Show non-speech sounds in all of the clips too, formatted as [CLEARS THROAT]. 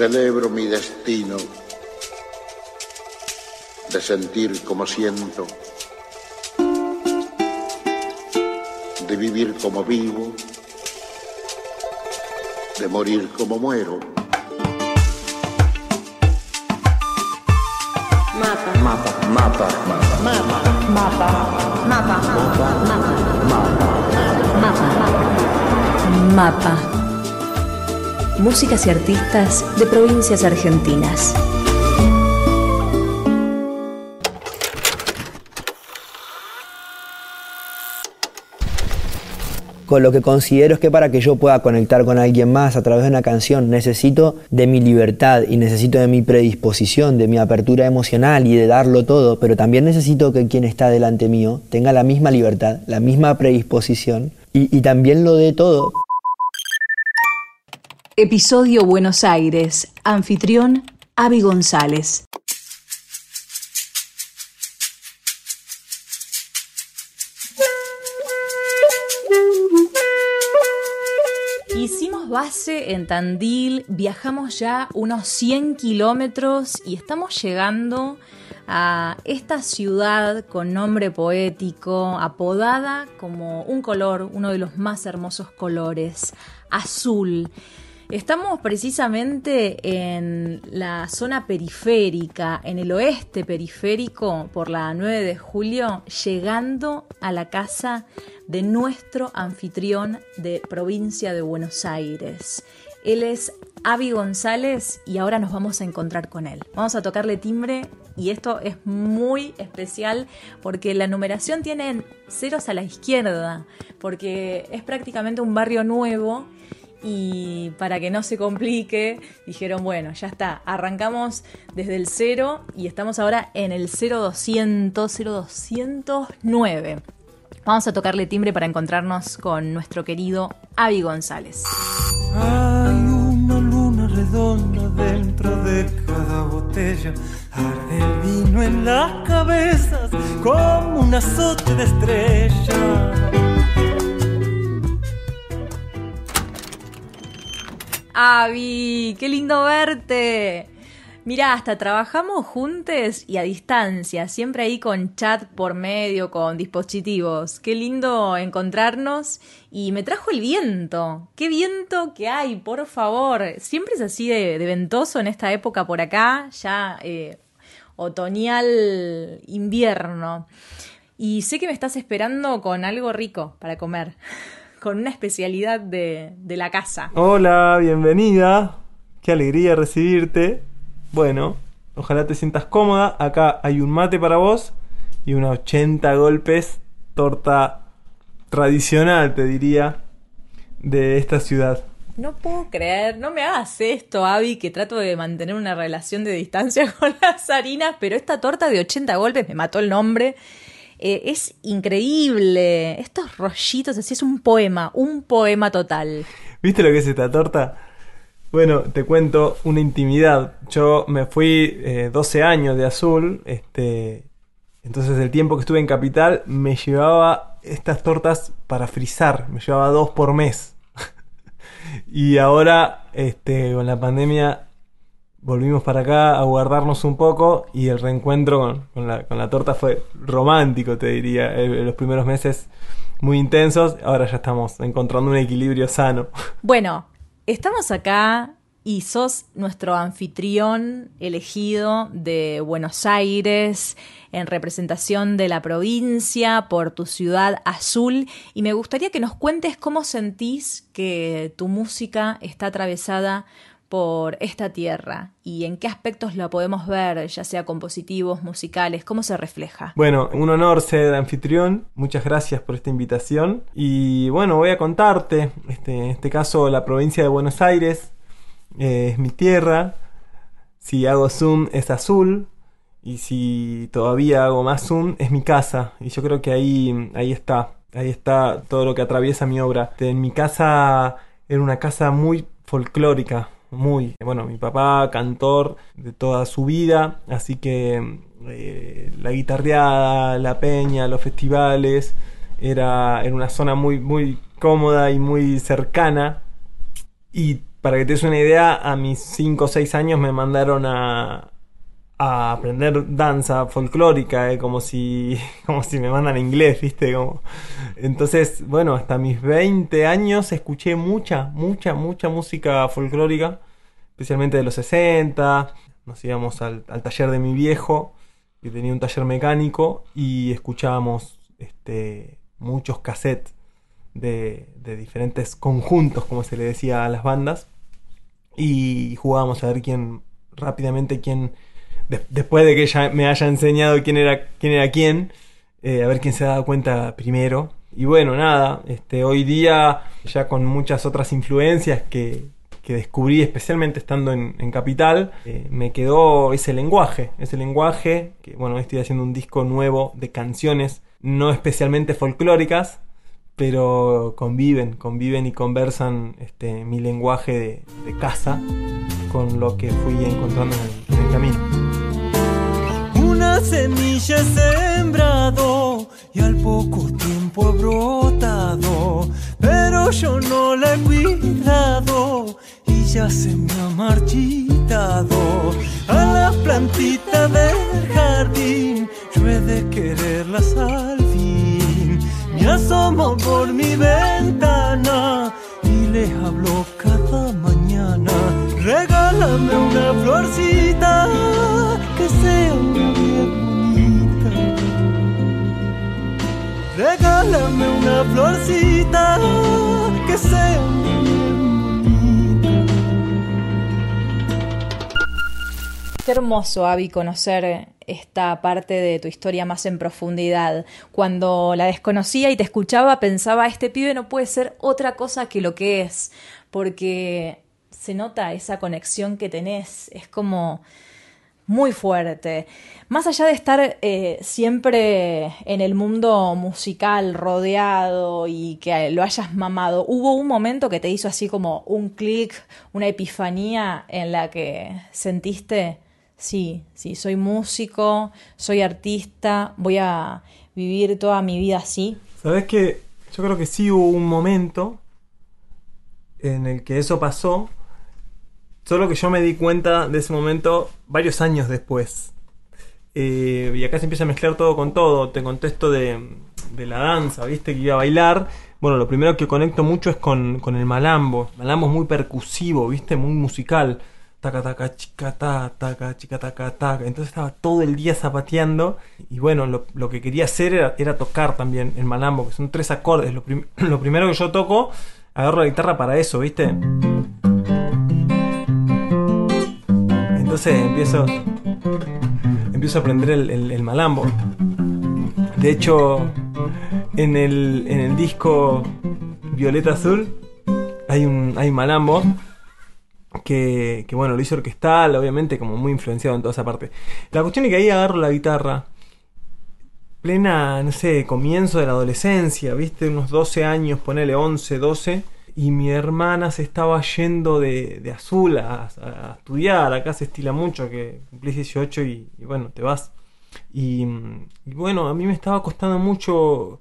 Celebro mi destino de sentir como siento, de vivir como vivo, de morir como muero. Mapa. Mapa. Mapa. Mapa. Mapa. Mapa. Mapa. Mapa. Músicas y artistas de provincias argentinas. con lo que considero es que para que yo pueda conectar con alguien más a través de una canción necesito de mi libertad y necesito de mi predisposición, de mi apertura emocional y de darlo todo, pero también necesito que quien está delante mío tenga la misma libertad, la misma predisposición y, también lo de todo. Episodio Buenos Aires. Anfitrión Avi González. base en Tandil, viajamos ya unos 100 kilómetros y estamos llegando a esta ciudad con nombre poético, apodada como un color, uno de los más hermosos colores, azul. Estamos precisamente en la zona periférica, en el oeste periférico, por la 9 de julio, llegando a la casa de nuestro anfitrión de provincia de Buenos Aires. Él es Avi González y ahora nos vamos a encontrar con él. Vamos a tocarle timbre y esto es muy especial porque la numeración tiene ceros a la izquierda, porque es prácticamente un barrio nuevo y para que no se complique, dijeron, bueno, ya está, arrancamos desde el 0 y estamos ahora en el 0200, 0209. Vamos a tocarle timbre para encontrarnos con nuestro querido Avi González. Hay una luna redonda dentro de cada botella, arde el vino en las cabezas como un azote de estrella Avi, qué lindo verte. Mira, hasta trabajamos juntos y a distancia, siempre ahí con chat por medio, con dispositivos. Qué lindo encontrarnos y me trajo el viento. Qué viento que hay, por favor. Siempre es así de, ventoso en esta época por acá, ya eh, otoñal invierno. Y sé que me estás esperando con algo rico para comer [LAUGHS] con una especialidad de, la casa. Hola, bienvenida. Qué alegría recibirte. Bueno, ojalá te sientas cómoda. Acá hay un mate para vos y unos 80 golpes torta tradicional, te diría, de esta ciudad. No puedo creer, no me hagas esto, Avi, que trato de mantener una relación de distancia [LAUGHS] con las harinas, pero esta torta de 80 golpes me mató el nombre eh, es increíble. Estos rollitos, así es un poema, un poema total. ¿Viste lo que es esta torta? Bueno, te cuento una intimidad. Yo me fui 12 eh, años de azul, este, entonces el tiempo que estuve en Capital me llevaba estas tortas para frizar, me llevaba dos por mes. [LAUGHS] y ahora, este, con la pandemia, volvimos para acá a guardarnos un poco y el reencuentro con, la, torta fue romántico, te diría. En los primeros meses muy intensos, ahora ya estamos encontrando un equilibrio sano. [LAUGHS] Bueno, estamos acá y sos nuestro anfitrión elegido de Buenos Aires en representación de la provincia por tu ciudad azul y me gustaría que nos cuentes cómo sentís que tu música está atravesada por esta tierra y en qué aspectos la podemos ver, ya sea compositivos, musicales, cómo se refleja. Bueno, un honor ser anfitrión, muchas gracias por esta invitación. Y bueno, voy a contarte, este, en este caso la provincia de Buenos Aires eh, es mi tierra, si hago zoom es azul. Y si todavía hago más zoom es mi casa. Y yo creo que ahí, ahí está, ahí está todo lo que atraviesa mi obra. En mi casa era una casa muy folclórica, muy, bueno, mi papá cantor de toda su vida, así que eh, la guitarreada, la peña, los festivales, era en una zona muy, muy cómoda y muy cercana. Y para que te des una idea, a mis 5 o 6 años me mandaron a, a aprender danza folclórica, eh, como, si, [LAUGHS] como si me mandan inglés, ¿viste? Como... Entonces, bueno, hasta mis 20 años escuché mucha, mucha, mucha música folclórica, especialmente de los 60. Nos íbamos al, al taller de mi viejo, que tenía un taller mecánico, y escuchábamos este, muchos cassettes de, de diferentes conjuntos, como se le decía a las bandas, y jugábamos a ver quién, rápidamente, quién después de que ella me haya enseñado quién era quién, era quién eh, a ver quién se ha dado cuenta primero. Y bueno, nada, este, hoy día ya con muchas otras influencias que, que descubrí especialmente estando en, Capital, eh, me quedó ese lenguaje, ese lenguaje que bueno, estoy haciendo un disco nuevo de canciones no especialmente folclóricas, pero conviven, conviven y conversan este, mi lenguaje de, de casa con lo que fui encontrando en el camino semilla sembrado y al poco tiempo brotado, pero yo no la he cuidado y ya se me ha marchitado. A la plantita del jardín yo he de quererlas al fin. Me asomo por mi ventana y les hablo cada mañana. Regálame una florcita que sea Regálame una florcita que sea Qué hermoso, Avi, conocer esta parte de tu historia más en profundidad. Cuando la desconocía y te escuchaba, pensaba, este pibe no puede ser otra cosa que lo que es, porque se nota esa conexión que tenés. Es como muy fuerte. Más allá de estar eh, siempre en el mundo musical rodeado y que lo hayas mamado, ¿hubo un momento que te hizo así como un clic, una epifanía en la que sentiste, sí, sí, soy músico, soy artista, voy a vivir toda mi vida así? Sabes que yo creo que sí hubo un momento en el que eso pasó Solo que yo me di cuenta de ese momento varios años después. Eh, y acá se empieza a mezclar todo con todo. Te contesto de, la danza, ¿viste? Que iba a bailar. Bueno, lo primero que conecto mucho es con, el malambo. malambo es muy percusivo, ¿viste? Muy musical. Taca, taca, chica, ta, taca, chica, taca, taca. Entonces estaba todo el día zapateando. Y bueno, lo, que quería hacer era, tocar también el malambo, que son tres acordes. [CLEARS THROAT] Lo primero que yo toco, agarro la guitarra para eso, ¿viste? Entonces empiezo, empiezo a aprender el, malambo. De hecho, en el, en el disco Violeta Azul hay un, hay malambo que, que, bueno, lo hizo orquestal, obviamente, como muy influenciado en toda esa parte. La cuestión es que ahí agarro la guitarra, plena, no sé, comienzo de la adolescencia, viste, unos 12 años, ponele 11, 12 y mi hermana se estaba yendo de, azul a, estudiar. Acá se estila mucho que cumplís 18 y, bueno, te vas. Y, bueno, a mí me estaba costando mucho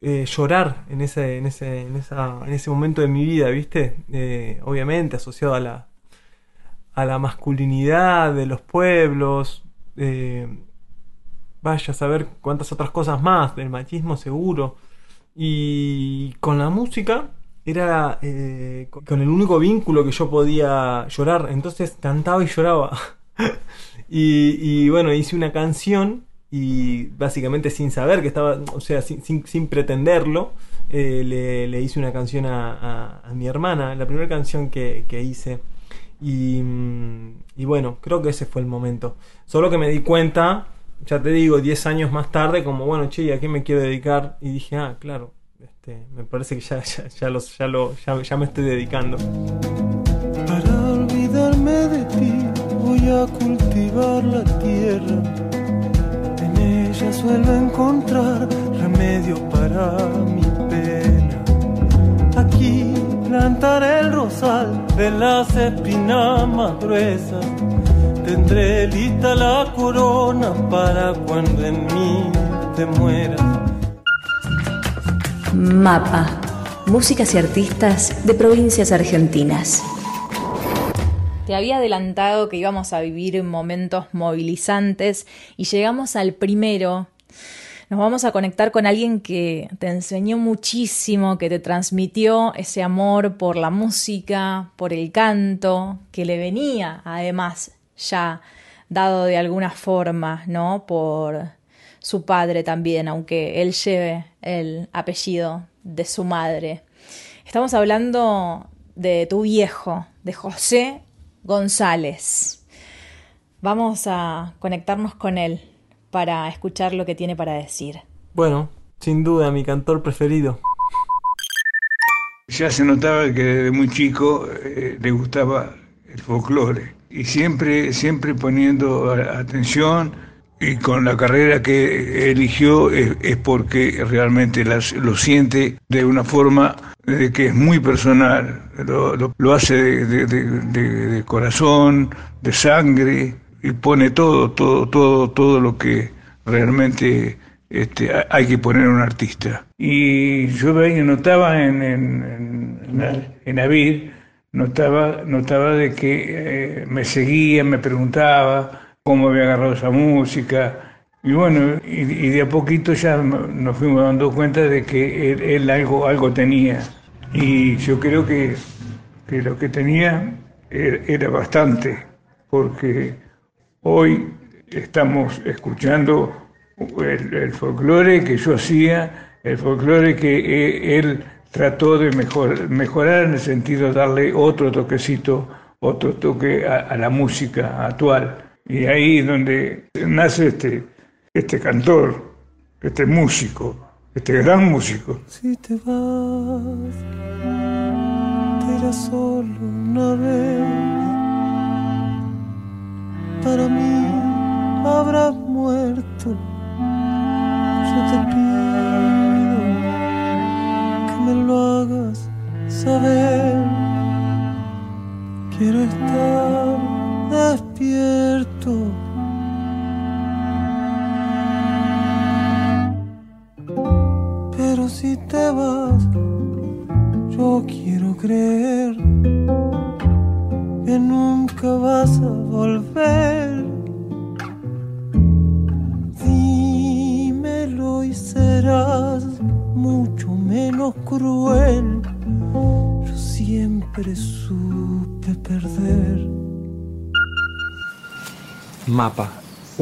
eh, llorar en ese, en, ese, en, esa, en ese momento de mi vida, ¿viste? Eh, obviamente asociado a la, a la masculinidad de los pueblos. Eh, vaya a saber cuántas otras cosas más, del machismo seguro. Y con la música era eh, con el único vínculo que yo podía llorar. Entonces cantaba y lloraba. [LAUGHS] y, bueno, hice una canción y básicamente sin saber que estaba, o sea, sin, pretenderlo, eh, le, hice una canción a, mi hermana, la primera canción que, hice. Y, y, bueno, creo que ese fue el momento. Solo que me di cuenta, ya te digo, 10 años más tarde, como bueno, che, ¿a qué me quiero dedicar? Y dije, ah, claro, este, me parece que ya, [LAUGHS] ya, ya, los, ya, lo, ya, ya me estoy dedicando. Para olvidarme de ti voy a cultivar la tierra. En ella suelo encontrar remedio para mi pena. Aquí plantaré el rosal de las espinas más gruesas. Tendré lista la corona para cuando en mí te mueras Mapa. Músicas y artistas de provincias argentinas. te había adelantado que íbamos a vivir momentos movilizantes y llegamos al primero. Nos vamos a conectar con alguien que te enseñó muchísimo, que te transmitió ese amor por la música, por el canto, que le venía además ya dado de alguna forma, ¿no? Por su padre también, aunque él lleve el apellido de su madre. Estamos hablando de tu viejo, de José González. Vamos a conectarnos con él para escuchar lo que tiene para decir. Bueno, sin duda mi cantor preferido. Ya se notaba que desde muy chico eh, le gustaba el folclore y siempre, siempre poniendo atención y con la carrera que eligió es, porque realmente lo siente de una forma de que es muy personal, lo, hace de, corazón, de sangre, y pone todo, todo, todo, todo lo que realmente este, hay que poner a un artista. Y yo veía, notaba en, en, en, en notaba, notaba de que eh, me seguía, me preguntaba cómo había agarrado esa música, y bueno, y, de a poquito ya nos fuimos dando cuenta de que él, algo, algo tenía. Y yo creo que, que lo que tenía era, bastante, porque hoy estamos escuchando el, folclore que yo hacía, el folclore que e, él trató de mejorar en el sentido de darle otro toquecito, otro toque a, la música actual. Y ahí es donde nace este, este cantor, este músico, este gran músico. Si te vas, te irás solo una vez. Para mí habrás muerto.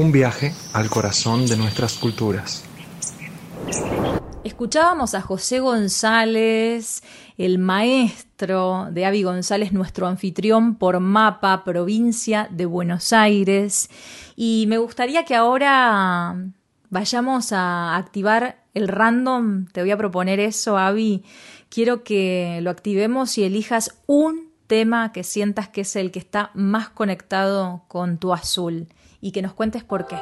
Un viaje al corazón de nuestras culturas. Escuchábamos a José González, el maestro de Avi González, nuestro anfitrión por Mapa, provincia de Buenos Aires. Y me gustaría que ahora vayamos a activar el random. Te voy a proponer eso, Avi. Quiero que lo activemos y elijas un tema que sientas que es el que está más conectado con tu azul y que nos cuentes por qué.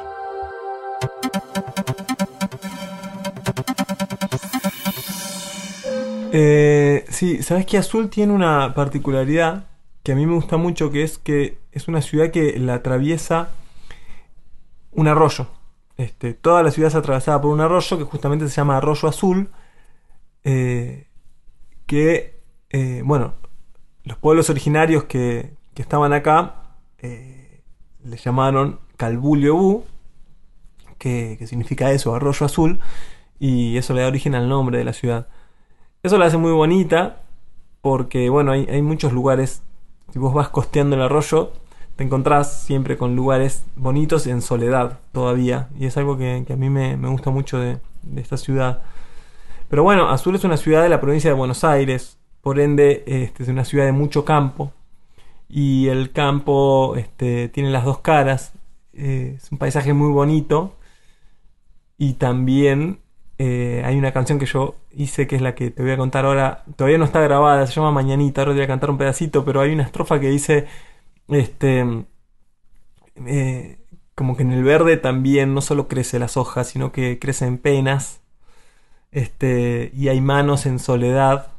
Eh, sí, sabes que Azul tiene una particularidad que a mí me gusta mucho, que es que es una ciudad que la atraviesa un arroyo. Este, toda la ciudad es atravesada por un arroyo que justamente se llama Arroyo Azul, eh, que, eh, bueno, los pueblos originarios que, estaban acá le llamaron Calbulio que, que significa eso, Arroyo Azul, y eso le da origen al nombre de la ciudad. Eso la hace muy bonita porque, bueno, hay, muchos lugares. Si vos vas costeando el arroyo, te encontrás siempre con lugares bonitos en soledad todavía. Y es algo que, a mí me, gusta mucho de, esta ciudad. Pero bueno, Azul es una ciudad de la provincia de Buenos Aires. Por ende, este, es una ciudad de mucho campo. Y el campo este, tiene las dos caras. Eh, es un paisaje muy bonito. Y también eh, hay una canción que yo hice que es la que te voy a contar ahora. Todavía no está grabada, se llama Mañanita. Ahora te voy a cantar un pedacito, pero hay una estrofa que dice: Este. Eh, como que en el verde también no solo crece las hojas, sino que crecen penas. Este, y hay manos en soledad.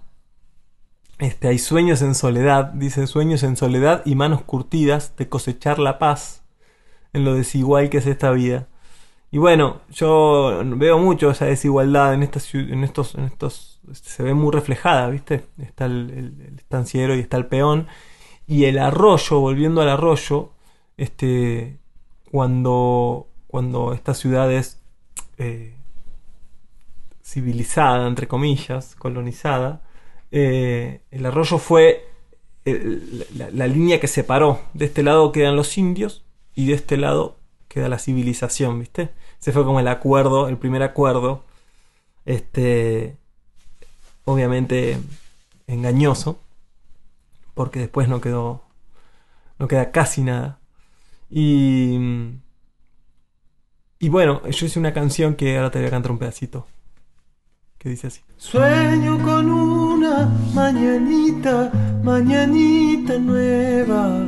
Este, hay sueños en soledad, dice sueños en soledad y manos curtidas de cosechar la paz en lo desigual que es esta vida. Y bueno, yo veo mucho esa desigualdad en, estas, en estos, estos, se ve muy reflejada, ¿viste? Está el, estanciero y está el peón. Y el arroyo, volviendo al arroyo, este, cuando, cuando esta ciudad es eh, civilizada, entre comillas, colonizada, eh, el arroyo fue la, la línea que separó. De este lado quedan los indios y de este lado queda la civilización, ¿viste? Ese fue como el acuerdo, el primer acuerdo. Este. Obviamente engañoso. Porque después no quedó. No queda casi nada. Y. Y bueno, yo hice una canción que ahora te voy a cantar un pedacito. Que dice así. Sueño con una mañanita, mañanita nueva,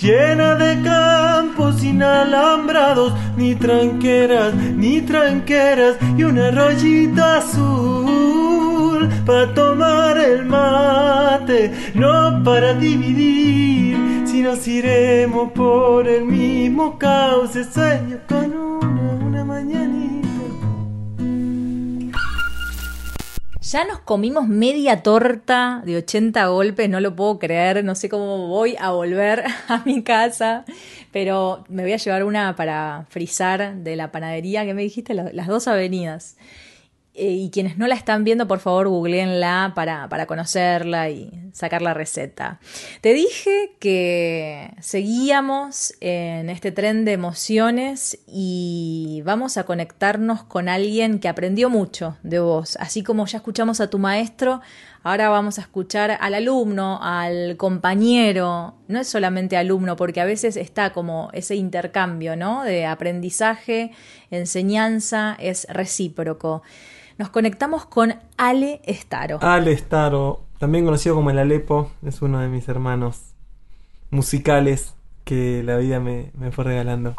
llena de campos inalambrados, ni tranqueras, ni tranqueras, y un arroyito azul para tomar el mate, no para dividir, si nos iremos por el mismo cauce. Sueño con una, una. Ya nos comimos media torta de 80 golpes, no lo puedo creer, no sé cómo voy a volver [LAUGHS] a mi casa, pero me voy a llevar una para frizar de la panadería que me dijiste, la- las dos avenidas. Eh, y quienes no la están viendo, por favor, googleenla para, para conocerla y sacar la receta. Te dije que seguíamos en este tren de emociones y vamos a conectarnos con alguien que aprendió mucho de vos. Así como ya escuchamos a tu maestro, ahora vamos a escuchar al alumno, al compañero. No es solamente alumno, porque a veces está como ese intercambio, ¿no? De aprendizaje, enseñanza, es recíproco. Nos conectamos con Ale Estaro. Ale Staro, también conocido como el Alepo, es uno de mis hermanos musicales que la vida me, me fue regalando.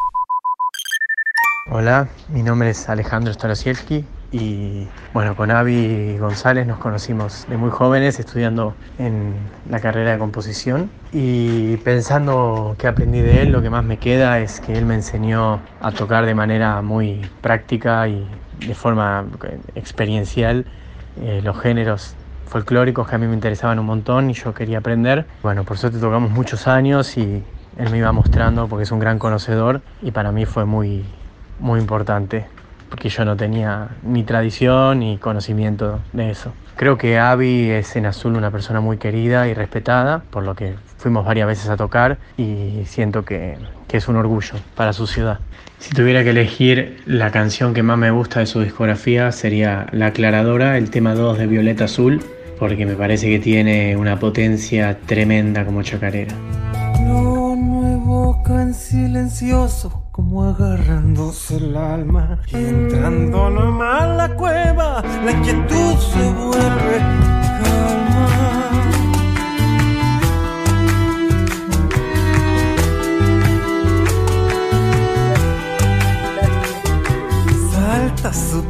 Hola, mi nombre es Alejandro Starosielski y bueno, con Avi González nos conocimos de muy jóvenes estudiando en la carrera de composición y pensando que aprendí de él, lo que más me queda es que él me enseñó a tocar de manera muy práctica y de forma eh, experiencial eh, los géneros folclóricos que a mí me interesaban un montón y yo quería aprender. Bueno, por suerte tocamos muchos años y él me iba mostrando porque es un gran conocedor y para mí fue muy, muy importante porque yo no tenía ni tradición ni conocimiento de eso. Creo que Avi es en Azul una persona muy querida y respetada, por lo que fuimos varias veces a tocar y siento que, que es un orgullo para su ciudad. Si tuviera que elegir la canción que más me gusta de su discografía sería La Aclaradora, el tema 2 de Violeta Azul, porque me parece que tiene una potencia tremenda como chacarera. Lo nuevo can silencioso como agarrándose el alma y entrando nomás a la cueva la inquietud se vuelve calma. Salta su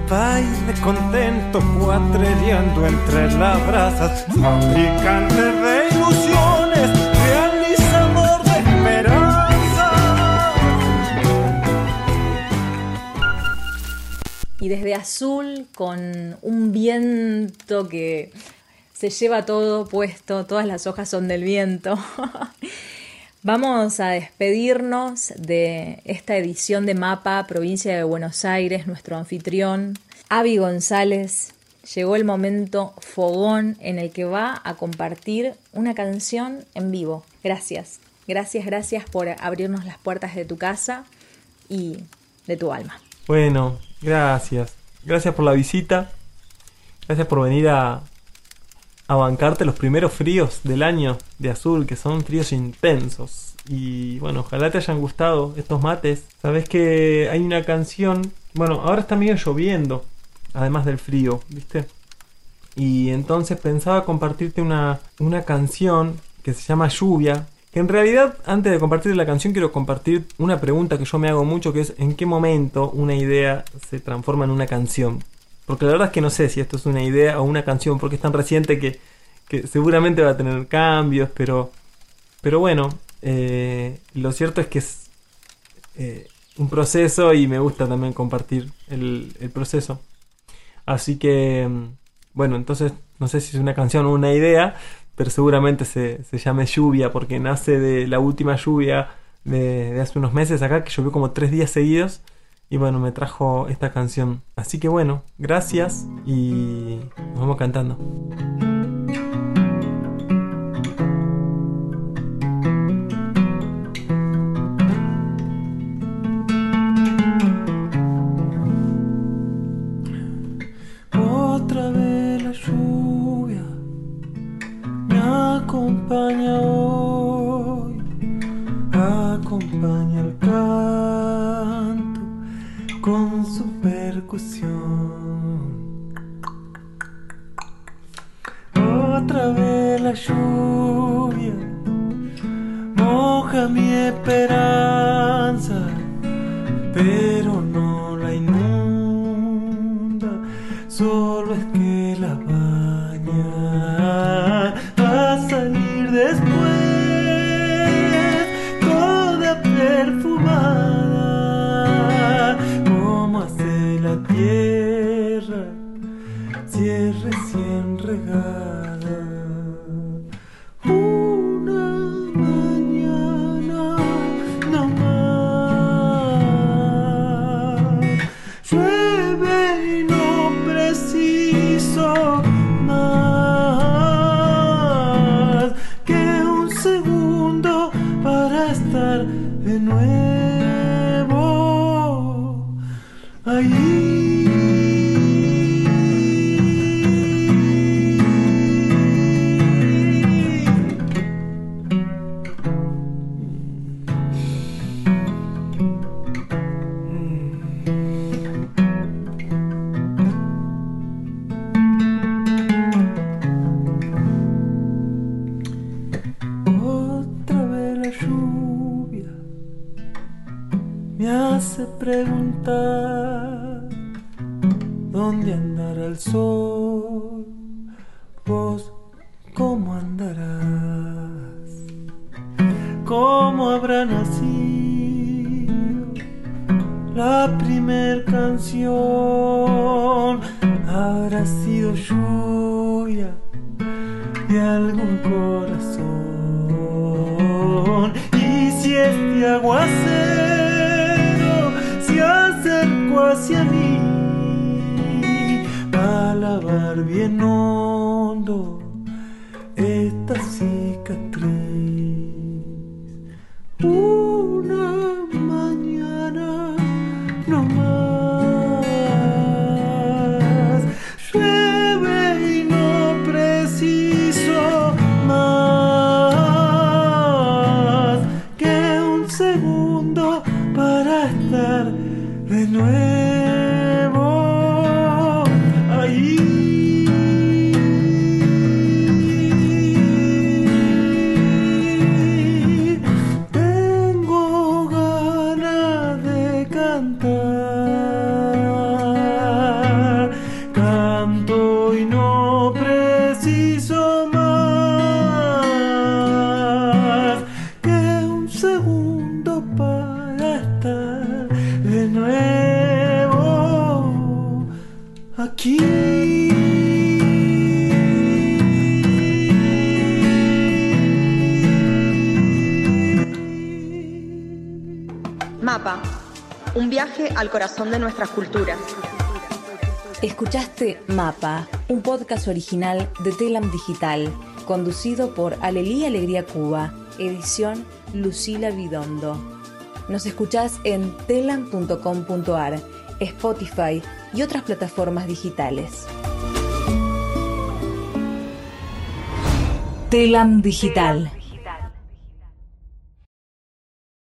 de contento cuatrereando entre las brasas fabricante de Y desde azul, con un viento que se lleva todo puesto, todas las hojas son del viento. [LAUGHS] Vamos a despedirnos de esta edición de Mapa Provincia de Buenos Aires, nuestro anfitrión, Avi González. Llegó el momento fogón en el que va a compartir una canción en vivo. Gracias, gracias, gracias por abrirnos las puertas de tu casa y de tu alma. Bueno, gracias. Gracias por la visita. Gracias por venir a, a bancarte los primeros fríos del año de azul, que son fríos intensos. Y bueno, ojalá te hayan gustado estos mates. Sabes que hay una canción. Bueno, ahora está medio lloviendo, además del frío, ¿viste? Y entonces pensaba compartirte una, una canción que se llama Lluvia. En realidad, antes de compartir la canción, quiero compartir una pregunta que yo me hago mucho, que es ¿en qué momento una idea se transforma en una canción? Porque la verdad es que no sé si esto es una idea o una canción, porque es tan reciente que, seguramente va a tener cambios, pero, pero bueno, eh, lo cierto es que es eh, un proceso y me gusta también compartir el, el proceso. Así que, mm, bueno, entonces no sé si es una canción o una idea, pero seguramente se, se llame lluvia porque nace de la última lluvia de, de hace unos meses acá, que llovió como tres días seguidos. Y bueno, me trajo esta canción. Así que bueno, gracias y nos vamos cantando. acompanha. Lluvia me hace preguntar dónde andará el sol, vos cómo andarás, cómo habrá nacido la primer canción, habrá sido lluvia de algún corazón. Y si este aguacero se acercó hacia mí, a lavar bien hondo esta cicatriz. Una segundo para estar de nuevo aquí. Mapa, un viaje al corazón de nuestras culturas. Escuchaste Mapa, un podcast original de Telam Digital, conducido por Alelí Alegría Cuba, edición Lucila Vidondo. Nos escuchás en telam.com.ar, Spotify y otras plataformas digitales. Telam Digital